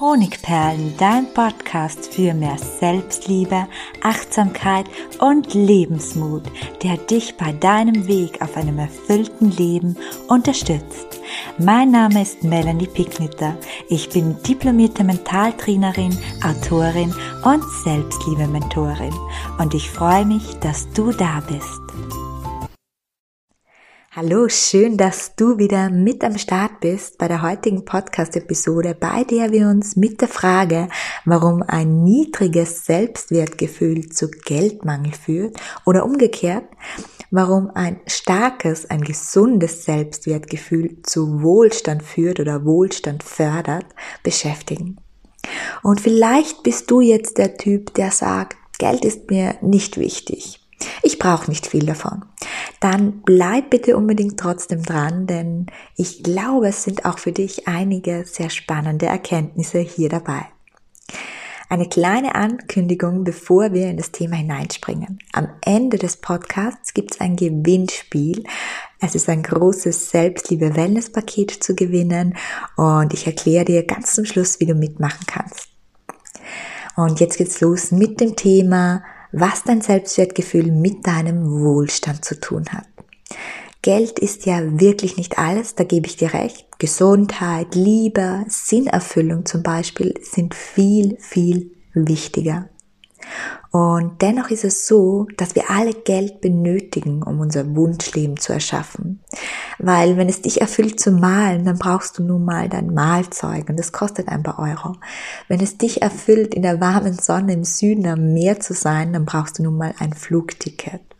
Honigperlen, dein Podcast für mehr Selbstliebe, Achtsamkeit und Lebensmut, der dich bei deinem Weg auf einem erfüllten Leben unterstützt. Mein Name ist Melanie Picknitter. Ich bin diplomierte Mentaltrainerin, Autorin und Selbstliebe-Mentorin und ich freue mich, dass du da bist. Hallo, schön, dass du wieder mit am Start bist bei der heutigen Podcast-Episode, bei der wir uns mit der Frage, warum ein niedriges Selbstwertgefühl zu Geldmangel führt oder umgekehrt, warum ein starkes, ein gesundes Selbstwertgefühl zu Wohlstand führt oder Wohlstand fördert, beschäftigen. Und vielleicht bist du jetzt der Typ, der sagt, Geld ist mir nicht wichtig. Ich brauche nicht viel davon. Dann bleib bitte unbedingt trotzdem dran, denn ich glaube, es sind auch für dich einige sehr spannende Erkenntnisse hier dabei. Eine kleine Ankündigung, bevor wir in das Thema hineinspringen. Am Ende des Podcasts gibt es ein Gewinnspiel. Es ist ein großes Selbstliebe-Wellness-Paket zu gewinnen und ich erkläre dir ganz zum Schluss, wie du mitmachen kannst. Und jetzt geht's los mit dem Thema was dein Selbstwertgefühl mit deinem Wohlstand zu tun hat. Geld ist ja wirklich nicht alles, da gebe ich dir recht. Gesundheit, Liebe, Sinnerfüllung zum Beispiel sind viel, viel wichtiger. Und dennoch ist es so, dass wir alle Geld benötigen, um unser Wunschleben zu erschaffen. Weil wenn es dich erfüllt zu malen, dann brauchst du nun mal dein Malzeug und das kostet ein paar Euro. Wenn es dich erfüllt, in der warmen Sonne im Süden am Meer zu sein, dann brauchst du nun mal ein Flugticket.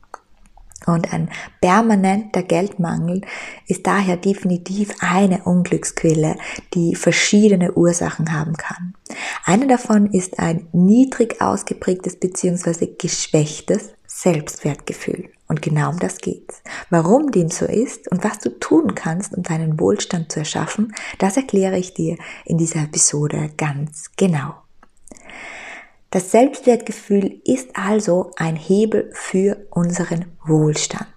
Und ein permanenter Geldmangel ist daher definitiv eine Unglücksquelle, die verschiedene Ursachen haben kann. Eine davon ist ein niedrig ausgeprägtes bzw. geschwächtes Selbstwertgefühl. Und genau um das geht's. Warum dem so ist und was du tun kannst, um deinen Wohlstand zu erschaffen, das erkläre ich dir in dieser Episode ganz genau. Das Selbstwertgefühl ist also ein Hebel für unseren Wohlstand.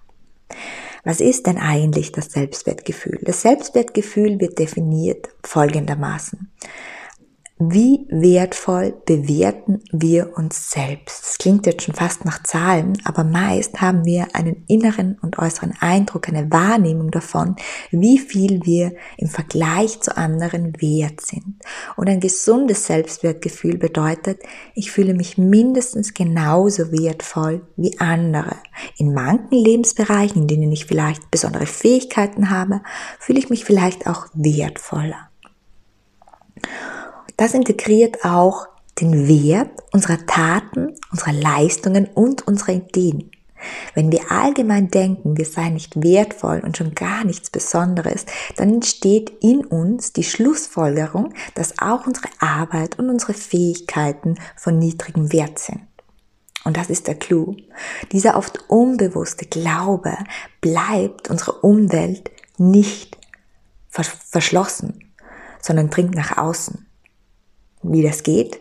Was ist denn eigentlich das Selbstwertgefühl? Das Selbstwertgefühl wird definiert folgendermaßen. Wie wertvoll bewerten wir uns selbst? Das klingt jetzt schon fast nach Zahlen, aber meist haben wir einen inneren und äußeren Eindruck, eine Wahrnehmung davon, wie viel wir im Vergleich zu anderen wert sind. Und ein gesundes Selbstwertgefühl bedeutet, ich fühle mich mindestens genauso wertvoll wie andere. In manchen Lebensbereichen, in denen ich vielleicht besondere Fähigkeiten habe, fühle ich mich vielleicht auch wertvoller. Das integriert auch den Wert unserer Taten, unserer Leistungen und unserer Ideen. Wenn wir allgemein denken, wir seien nicht wertvoll und schon gar nichts Besonderes, dann entsteht in uns die Schlussfolgerung, dass auch unsere Arbeit und unsere Fähigkeiten von niedrigem Wert sind. Und das ist der Clou. Dieser oft unbewusste Glaube bleibt unserer Umwelt nicht verschlossen, sondern dringt nach außen wie das geht.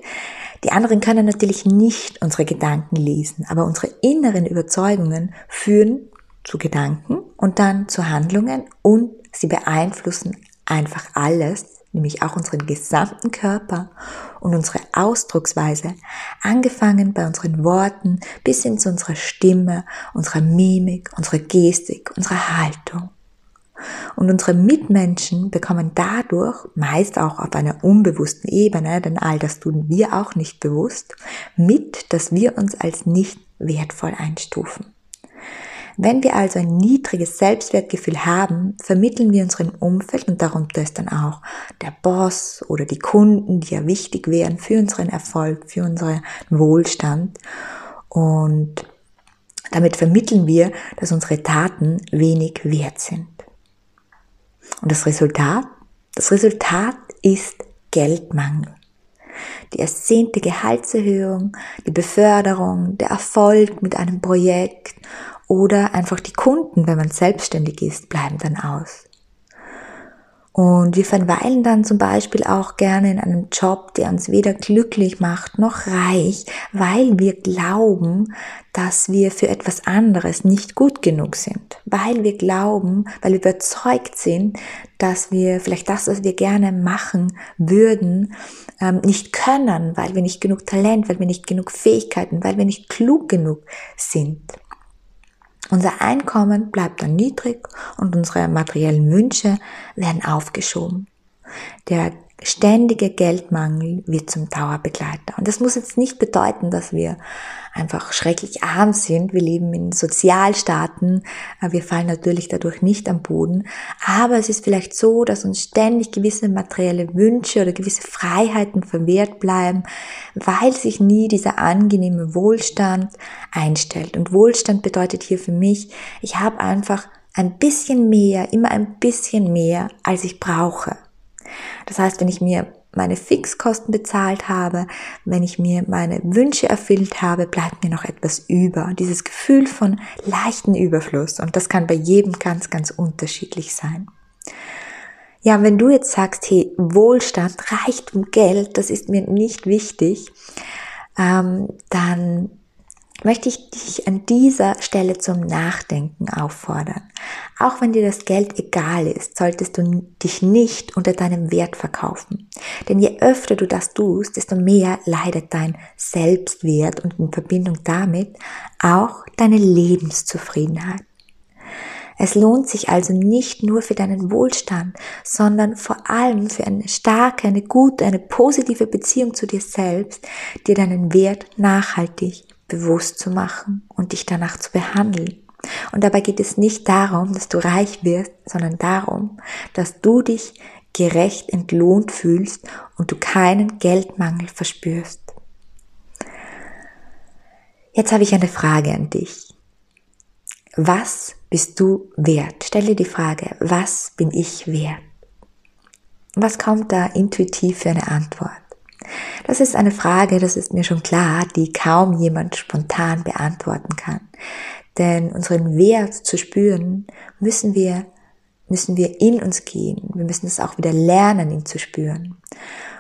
Die anderen können natürlich nicht unsere Gedanken lesen, aber unsere inneren Überzeugungen führen zu Gedanken und dann zu Handlungen und sie beeinflussen einfach alles, nämlich auch unseren gesamten Körper und unsere Ausdrucksweise, angefangen bei unseren Worten bis hin zu unserer Stimme, unserer Mimik, unserer Gestik, unserer Haltung. Und unsere Mitmenschen bekommen dadurch, meist auch auf einer unbewussten Ebene, denn all das tun wir auch nicht bewusst, mit, dass wir uns als nicht wertvoll einstufen. Wenn wir also ein niedriges Selbstwertgefühl haben, vermitteln wir unserem Umfeld und darunter ist dann auch der Boss oder die Kunden, die ja wichtig wären für unseren Erfolg, für unseren Wohlstand. Und damit vermitteln wir, dass unsere Taten wenig wert sind. Und das Resultat? Das Resultat ist Geldmangel. Die ersehnte Gehaltserhöhung, die Beförderung, der Erfolg mit einem Projekt oder einfach die Kunden, wenn man selbstständig ist, bleiben dann aus. Und wir verweilen dann zum Beispiel auch gerne in einem Job, der uns weder glücklich macht noch reich, weil wir glauben, dass wir für etwas anderes nicht gut genug sind. Weil wir glauben, weil wir überzeugt sind, dass wir vielleicht das, was wir gerne machen würden, ähm, nicht können, weil wir nicht genug Talent, weil wir nicht genug Fähigkeiten, weil wir nicht klug genug sind. Unser Einkommen bleibt dann niedrig und unsere materiellen Wünsche werden aufgeschoben. Der ständige Geldmangel wird zum Dauerbegleiter. Und das muss jetzt nicht bedeuten, dass wir einfach schrecklich arm sind. Wir leben in Sozialstaaten. Wir fallen natürlich dadurch nicht am Boden. Aber es ist vielleicht so, dass uns ständig gewisse materielle Wünsche oder gewisse Freiheiten verwehrt bleiben, weil sich nie dieser angenehme Wohlstand einstellt. Und Wohlstand bedeutet hier für mich, ich habe einfach ein bisschen mehr, immer ein bisschen mehr, als ich brauche. Das heißt, wenn ich mir meine Fixkosten bezahlt habe, wenn ich mir meine Wünsche erfüllt habe, bleibt mir noch etwas über. Dieses Gefühl von leichten Überfluss. Und das kann bei jedem ganz, ganz unterschiedlich sein. Ja, wenn du jetzt sagst, hey, Wohlstand, Reichtum, Geld, das ist mir nicht wichtig, ähm, dann möchte ich dich an dieser Stelle zum Nachdenken auffordern. Auch wenn dir das Geld egal ist, solltest du dich nicht unter deinem Wert verkaufen. Denn je öfter du das tust, desto mehr leidet dein Selbstwert und in Verbindung damit auch deine Lebenszufriedenheit. Es lohnt sich also nicht nur für deinen Wohlstand, sondern vor allem für eine starke, eine gute, eine positive Beziehung zu dir selbst, dir deinen Wert nachhaltig bewusst zu machen und dich danach zu behandeln. Und dabei geht es nicht darum, dass du reich wirst, sondern darum, dass du dich gerecht entlohnt fühlst und du keinen Geldmangel verspürst. Jetzt habe ich eine Frage an dich. Was bist du wert? Stelle die Frage, was bin ich wert? Was kommt da intuitiv für eine Antwort? Das ist eine Frage, das ist mir schon klar, die kaum jemand spontan beantworten kann. Denn unseren Wert zu spüren, müssen wir, müssen wir in uns gehen. Wir müssen es auch wieder lernen, ihn zu spüren.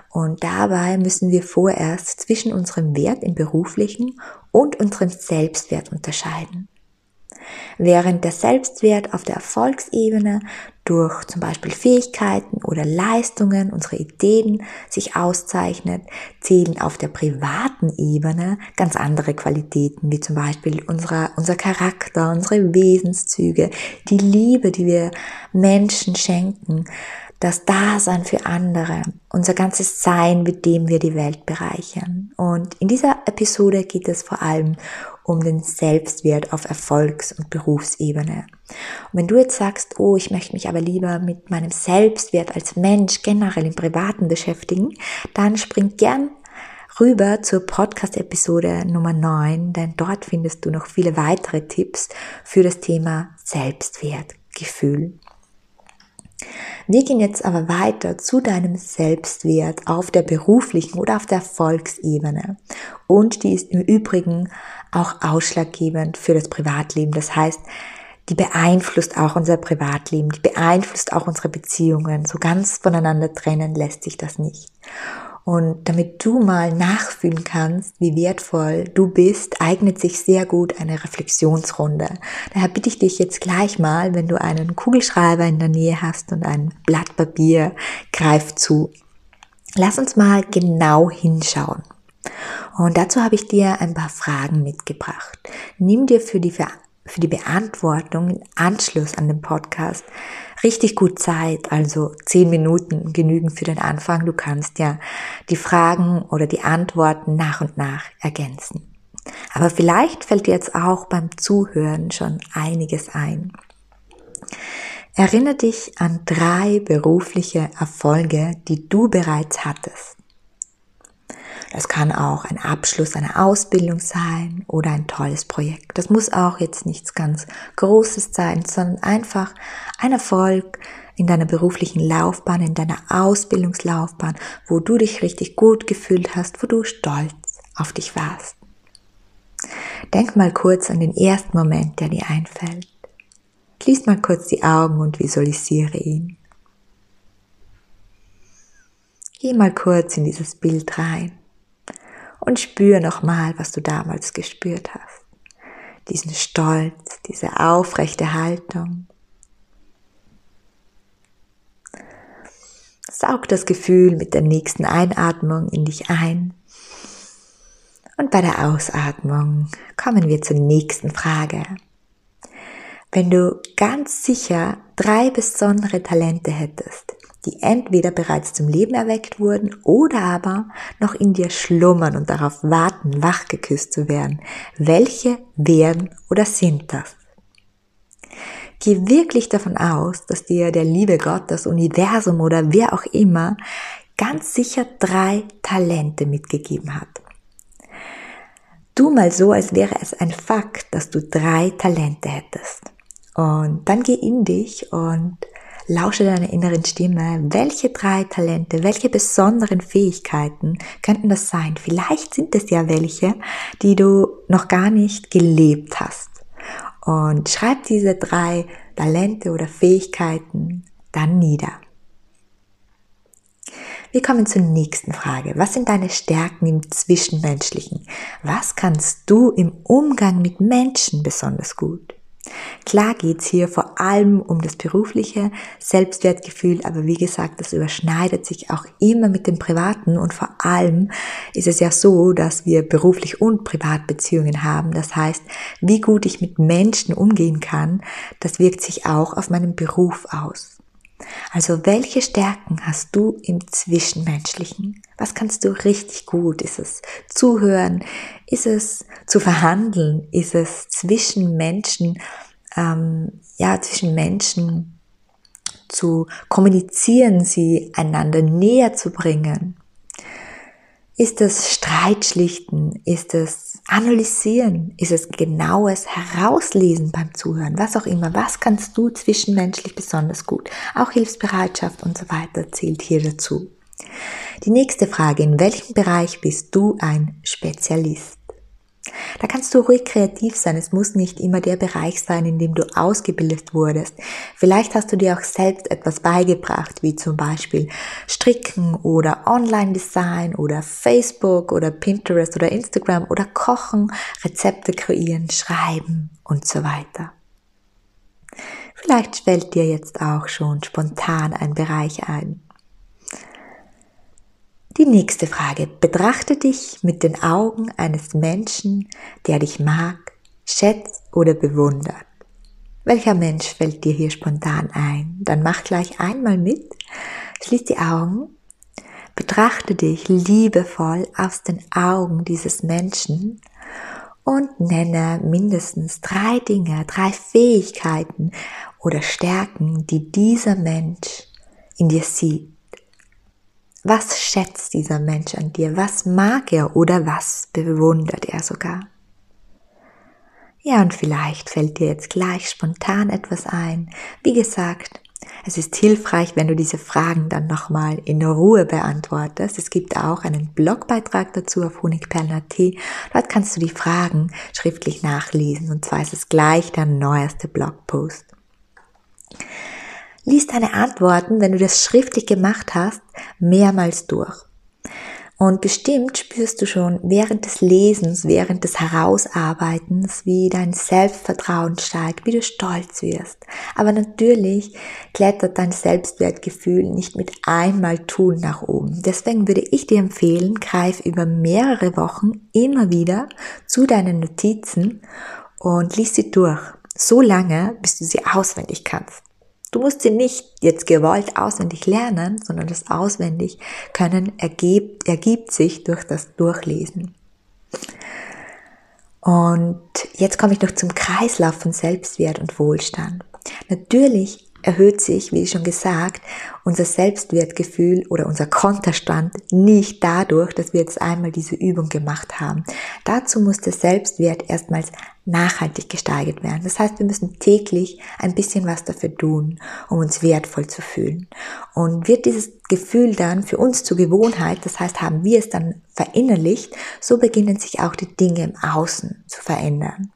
Und dabei müssen wir vorerst zwischen unserem Wert im beruflichen und unserem Selbstwert unterscheiden. Während der Selbstwert auf der Erfolgsebene durch zum Beispiel Fähigkeiten oder Leistungen, unsere Ideen sich auszeichnet, zählen auf der privaten Ebene ganz andere Qualitäten, wie zum Beispiel unser, unser Charakter, unsere Wesenszüge, die Liebe, die wir Menschen schenken, das Dasein für andere, unser ganzes Sein, mit dem wir die Welt bereichern. Und in dieser Episode geht es vor allem um den Selbstwert auf Erfolgs- und Berufsebene. Und wenn du jetzt sagst, oh, ich möchte mich aber lieber mit meinem Selbstwert als Mensch generell im Privaten beschäftigen, dann spring gern rüber zur Podcast-Episode Nummer 9, denn dort findest du noch viele weitere Tipps für das Thema Selbstwertgefühl. Wir gehen jetzt aber weiter zu deinem Selbstwert auf der beruflichen oder auf der Erfolgsebene. Und die ist im Übrigen auch ausschlaggebend für das Privatleben. Das heißt, die beeinflusst auch unser Privatleben, die beeinflusst auch unsere Beziehungen. So ganz voneinander trennen lässt sich das nicht. Und damit du mal nachfühlen kannst, wie wertvoll du bist, eignet sich sehr gut eine Reflexionsrunde. Daher bitte ich dich jetzt gleich mal, wenn du einen Kugelschreiber in der Nähe hast und ein Blatt Papier, greif zu. Lass uns mal genau hinschauen. Und dazu habe ich dir ein paar Fragen mitgebracht. Nimm dir für die, für die Beantwortung Anschluss an den Podcast richtig gut Zeit, also zehn Minuten genügen für den Anfang. Du kannst ja die Fragen oder die Antworten nach und nach ergänzen. Aber vielleicht fällt dir jetzt auch beim Zuhören schon einiges ein. Erinnere dich an drei berufliche Erfolge, die du bereits hattest. Das kann auch ein Abschluss einer Ausbildung sein oder ein tolles Projekt. Das muss auch jetzt nichts ganz Großes sein, sondern einfach ein Erfolg in deiner beruflichen Laufbahn, in deiner Ausbildungslaufbahn, wo du dich richtig gut gefühlt hast, wo du stolz auf dich warst. Denk mal kurz an den ersten Moment, der dir einfällt. Schließ mal kurz die Augen und visualisiere ihn. Geh mal kurz in dieses Bild rein und spür nochmal, was du damals gespürt hast. Diesen Stolz, diese aufrechte Haltung. saug das Gefühl mit der nächsten Einatmung in dich ein. Und bei der Ausatmung kommen wir zur nächsten Frage. Wenn du ganz sicher drei besondere Talente hättest, die entweder bereits zum Leben erweckt wurden oder aber noch in dir schlummern und darauf warten, wachgeküsst zu werden, welche wären oder sind das? Geh wirklich davon aus, dass dir der liebe Gott, das Universum oder wer auch immer ganz sicher drei Talente mitgegeben hat. Tu mal so, als wäre es ein Fakt, dass du drei Talente hättest. Und dann geh in dich und lausche deiner inneren Stimme. Welche drei Talente, welche besonderen Fähigkeiten könnten das sein? Vielleicht sind es ja welche, die du noch gar nicht gelebt hast. Und schreib diese drei Talente oder Fähigkeiten dann nieder. Wir kommen zur nächsten Frage. Was sind deine Stärken im Zwischenmenschlichen? Was kannst du im Umgang mit Menschen besonders gut? Klar geht's hier vor allem um das berufliche Selbstwertgefühl, aber wie gesagt, das überschneidet sich auch immer mit dem privaten und vor allem ist es ja so, dass wir beruflich und Privatbeziehungen haben. Das heißt, wie gut ich mit Menschen umgehen kann, das wirkt sich auch auf meinen Beruf aus. Also welche Stärken hast du im Zwischenmenschlichen? Was kannst du richtig gut? Ist es zuhören? Ist es zu verhandeln? Ist es zwischen Menschen, ähm, ja, zwischen Menschen zu kommunizieren, sie einander näher zu bringen? Ist es Streitschlichten? Ist es Analysieren? Ist es genaues Herauslesen beim Zuhören? Was auch immer. Was kannst du zwischenmenschlich besonders gut? Auch Hilfsbereitschaft und so weiter zählt hier dazu. Die nächste Frage, in welchem Bereich bist du ein Spezialist? Da kannst du ruhig kreativ sein. Es muss nicht immer der Bereich sein, in dem du ausgebildet wurdest. Vielleicht hast du dir auch selbst etwas beigebracht, wie zum Beispiel Stricken oder Online-Design oder Facebook oder Pinterest oder Instagram oder Kochen, Rezepte kreieren, schreiben und so weiter. Vielleicht fällt dir jetzt auch schon spontan ein Bereich ein. Die nächste Frage. Betrachte dich mit den Augen eines Menschen, der dich mag, schätzt oder bewundert. Welcher Mensch fällt dir hier spontan ein? Dann mach gleich einmal mit, schließ die Augen, betrachte dich liebevoll aus den Augen dieses Menschen und nenne mindestens drei Dinge, drei Fähigkeiten oder Stärken, die dieser Mensch in dir sieht. Was schätzt dieser Mensch an dir? Was mag er oder was bewundert er sogar? Ja, und vielleicht fällt dir jetzt gleich spontan etwas ein. Wie gesagt, es ist hilfreich, wenn du diese Fragen dann nochmal in Ruhe beantwortest. Es gibt auch einen Blogbeitrag dazu auf honigperlen.at. Dort kannst du die Fragen schriftlich nachlesen und zwar ist es gleich der neueste Blogpost. Lies deine Antworten, wenn du das schriftlich gemacht hast, mehrmals durch. Und bestimmt spürst du schon während des Lesens, während des Herausarbeitens, wie dein Selbstvertrauen steigt, wie du stolz wirst. Aber natürlich klettert dein Selbstwertgefühl nicht mit einmal tun nach oben. Deswegen würde ich dir empfehlen, greif über mehrere Wochen immer wieder zu deinen Notizen und lies sie durch. So lange, bis du sie auswendig kannst. Du musst sie nicht jetzt gewollt auswendig lernen, sondern das auswendig können ergibt, ergibt sich durch das Durchlesen. Und jetzt komme ich noch zum Kreislauf von Selbstwert und Wohlstand. Natürlich erhöht sich, wie schon gesagt, unser Selbstwertgefühl oder unser Konterstand nicht dadurch, dass wir jetzt einmal diese Übung gemacht haben. Dazu muss der Selbstwert erstmals nachhaltig gesteigert werden. Das heißt, wir müssen täglich ein bisschen was dafür tun, um uns wertvoll zu fühlen. Und wird dieses Gefühl dann für uns zur Gewohnheit, das heißt, haben wir es dann verinnerlicht, so beginnen sich auch die Dinge im Außen zu verändern.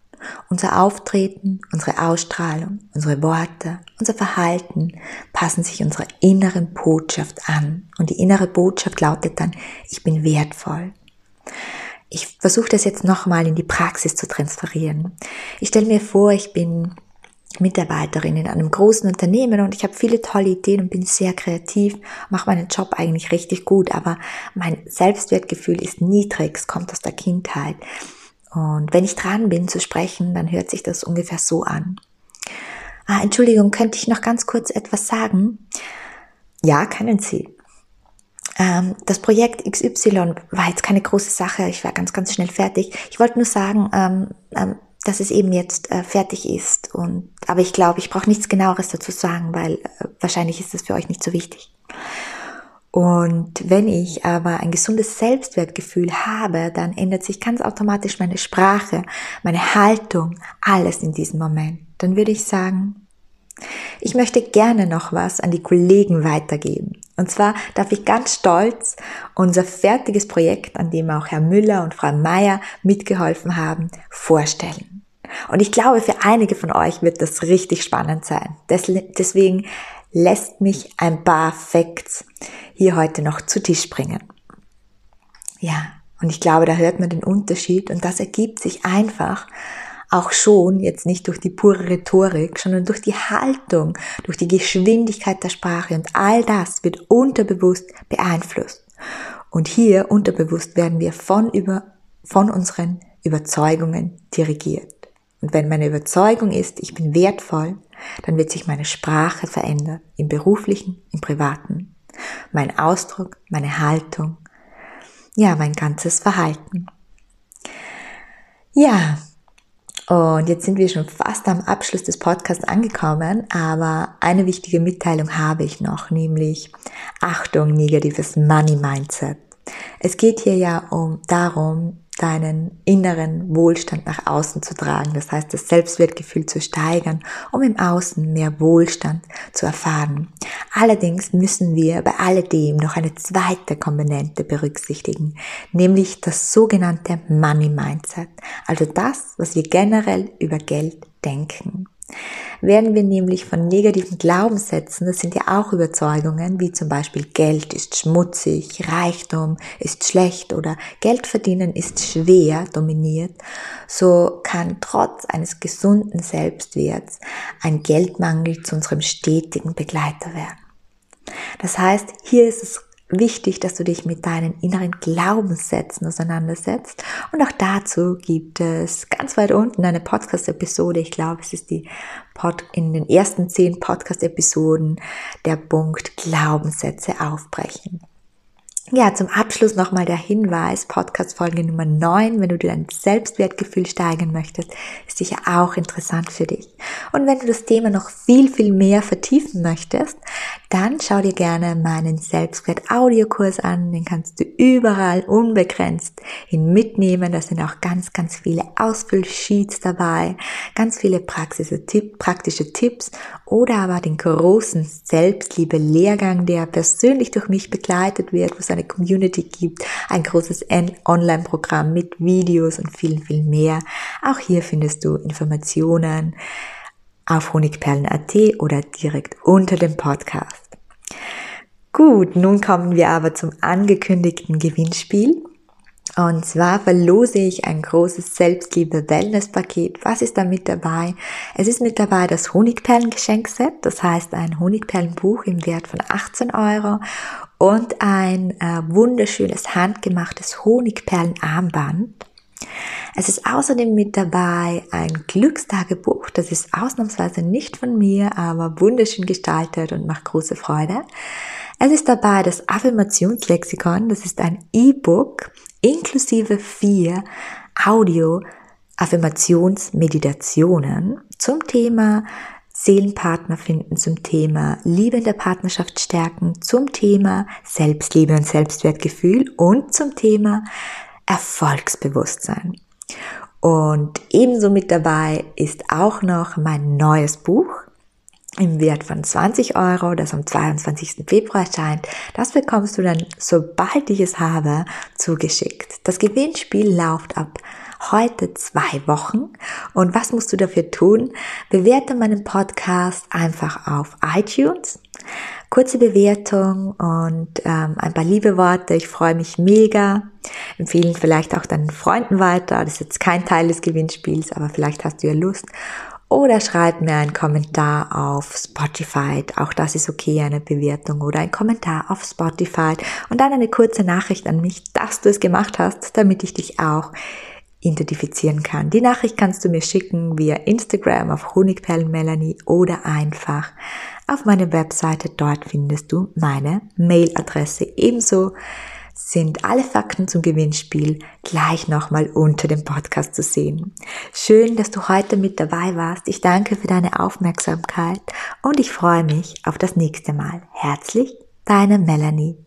Unser Auftreten, unsere Ausstrahlung, unsere Worte, unser Verhalten passen sich unserer inneren Botschaft an. Und die innere Botschaft lautet dann, ich bin wertvoll. Ich versuche das jetzt nochmal in die Praxis zu transferieren. Ich stelle mir vor, ich bin Mitarbeiterin in einem großen Unternehmen und ich habe viele tolle Ideen und bin sehr kreativ, mache meinen Job eigentlich richtig gut, aber mein Selbstwertgefühl ist niedrig, es kommt aus der Kindheit. Und wenn ich dran bin zu sprechen, dann hört sich das ungefähr so an. Ah, Entschuldigung, könnte ich noch ganz kurz etwas sagen? Ja, können Sie. Ähm, das Projekt XY war jetzt keine große Sache, ich war ganz, ganz schnell fertig. Ich wollte nur sagen, ähm, ähm, dass es eben jetzt äh, fertig ist. Und, aber ich glaube, ich brauche nichts genaueres dazu sagen, weil äh, wahrscheinlich ist das für euch nicht so wichtig. Und wenn ich aber ein gesundes Selbstwertgefühl habe, dann ändert sich ganz automatisch meine Sprache, meine Haltung, alles in diesem Moment. Dann würde ich sagen, ich möchte gerne noch was an die Kollegen weitergeben. Und zwar darf ich ganz stolz unser fertiges Projekt, an dem auch Herr Müller und Frau Meier mitgeholfen haben, vorstellen. Und ich glaube, für einige von euch wird das richtig spannend sein. Deswegen lässt mich ein paar Facts hier heute noch zu Tisch bringen. Ja, und ich glaube, da hört man den Unterschied und das ergibt sich einfach auch schon jetzt nicht durch die pure Rhetorik, sondern durch die Haltung, durch die Geschwindigkeit der Sprache und all das wird unterbewusst beeinflusst. Und hier unterbewusst werden wir von über, von unseren Überzeugungen dirigiert. Und wenn meine Überzeugung ist, ich bin wertvoll, dann wird sich meine Sprache verändern, im beruflichen, im privaten. Mein Ausdruck, meine Haltung, ja, mein ganzes Verhalten. Ja, und jetzt sind wir schon fast am Abschluss des Podcasts angekommen, aber eine wichtige Mitteilung habe ich noch, nämlich Achtung, negatives Money Mindset. Es geht hier ja um darum, deinen inneren Wohlstand nach außen zu tragen, das heißt das Selbstwertgefühl zu steigern, um im Außen mehr Wohlstand zu erfahren. Allerdings müssen wir bei alledem noch eine zweite Komponente berücksichtigen, nämlich das sogenannte Money Mindset, also das, was wir generell über Geld denken werden wir nämlich von negativen Glaubenssätzen, das sind ja auch Überzeugungen, wie zum Beispiel Geld ist schmutzig, Reichtum ist schlecht oder Geld verdienen ist schwer dominiert, so kann trotz eines gesunden Selbstwerts ein Geldmangel zu unserem stetigen Begleiter werden. Das heißt, hier ist es wichtig, dass du dich mit deinen inneren Glaubenssätzen auseinandersetzt. Und auch dazu gibt es ganz weit unten eine Podcast-Episode. Ich glaube, es ist die Pod in den ersten zehn Podcast-Episoden der Punkt Glaubenssätze aufbrechen. Ja, zum Abschluss nochmal der Hinweis, Podcast-Folge Nummer 9, wenn du dein Selbstwertgefühl steigern möchtest, ist sicher auch interessant für dich. Und wenn du das Thema noch viel, viel mehr vertiefen möchtest, dann schau dir gerne meinen Selbstwert-Audiokurs an. Den kannst du überall unbegrenzt hin mitnehmen. Da sind auch ganz, ganz viele Ausfüllsheets dabei, ganz viele praktische Tipps oder aber den großen Selbstliebe-Lehrgang, der persönlich durch mich begleitet wird, wo es eine Community gibt, ein großes Online-Programm mit Videos und vielen, viel mehr. Auch hier findest du Informationen auf honigperlen.at oder direkt unter dem Podcast. Gut, nun kommen wir aber zum angekündigten Gewinnspiel. Und zwar verlose ich ein großes Selbstliebe-Wellness-Paket. Was ist da mit dabei? Es ist mit dabei das Honigperlen-Geschenkset, das heißt ein Honigperlenbuch im Wert von 18 Euro und ein äh, wunderschönes handgemachtes Honigperlenarmband. Es ist außerdem mit dabei ein Glückstagebuch. Das ist ausnahmsweise nicht von mir, aber wunderschön gestaltet und macht große Freude. Es ist dabei das Affirmationslexikon. Das ist ein E-Book inklusive vier Audio-Affirmationsmeditationen zum Thema Seelenpartner finden, zum Thema Liebe in der Partnerschaft stärken, zum Thema Selbstliebe und Selbstwertgefühl und zum Thema Erfolgsbewusstsein. Und ebenso mit dabei ist auch noch mein neues Buch im Wert von 20 Euro, das am 22. Februar erscheint. Das bekommst du dann, sobald ich es habe, zugeschickt. Das Gewinnspiel läuft ab heute zwei Wochen. Und was musst du dafür tun? Bewerte meinen Podcast einfach auf iTunes. Kurze Bewertung und ähm, ein paar liebe Worte. Ich freue mich mega. Empfehlen vielleicht auch deinen Freunden weiter. Das ist jetzt kein Teil des Gewinnspiels, aber vielleicht hast du ja Lust. oder schreib mir einen Kommentar auf Spotify. Auch das ist okay, eine Bewertung oder ein Kommentar auf Spotify und dann eine kurze Nachricht an mich, dass du es gemacht hast, damit ich dich auch identifizieren kann. Die Nachricht kannst du mir schicken via Instagram auf Honigperlenmelanie oder einfach auf meine Webseite. Dort findest du meine Mailadresse. Ebenso sind alle Fakten zum Gewinnspiel gleich nochmal unter dem Podcast zu sehen. Schön, dass du heute mit dabei warst. Ich danke für deine Aufmerksamkeit und ich freue mich auf das nächste Mal. Herzlich, deine Melanie.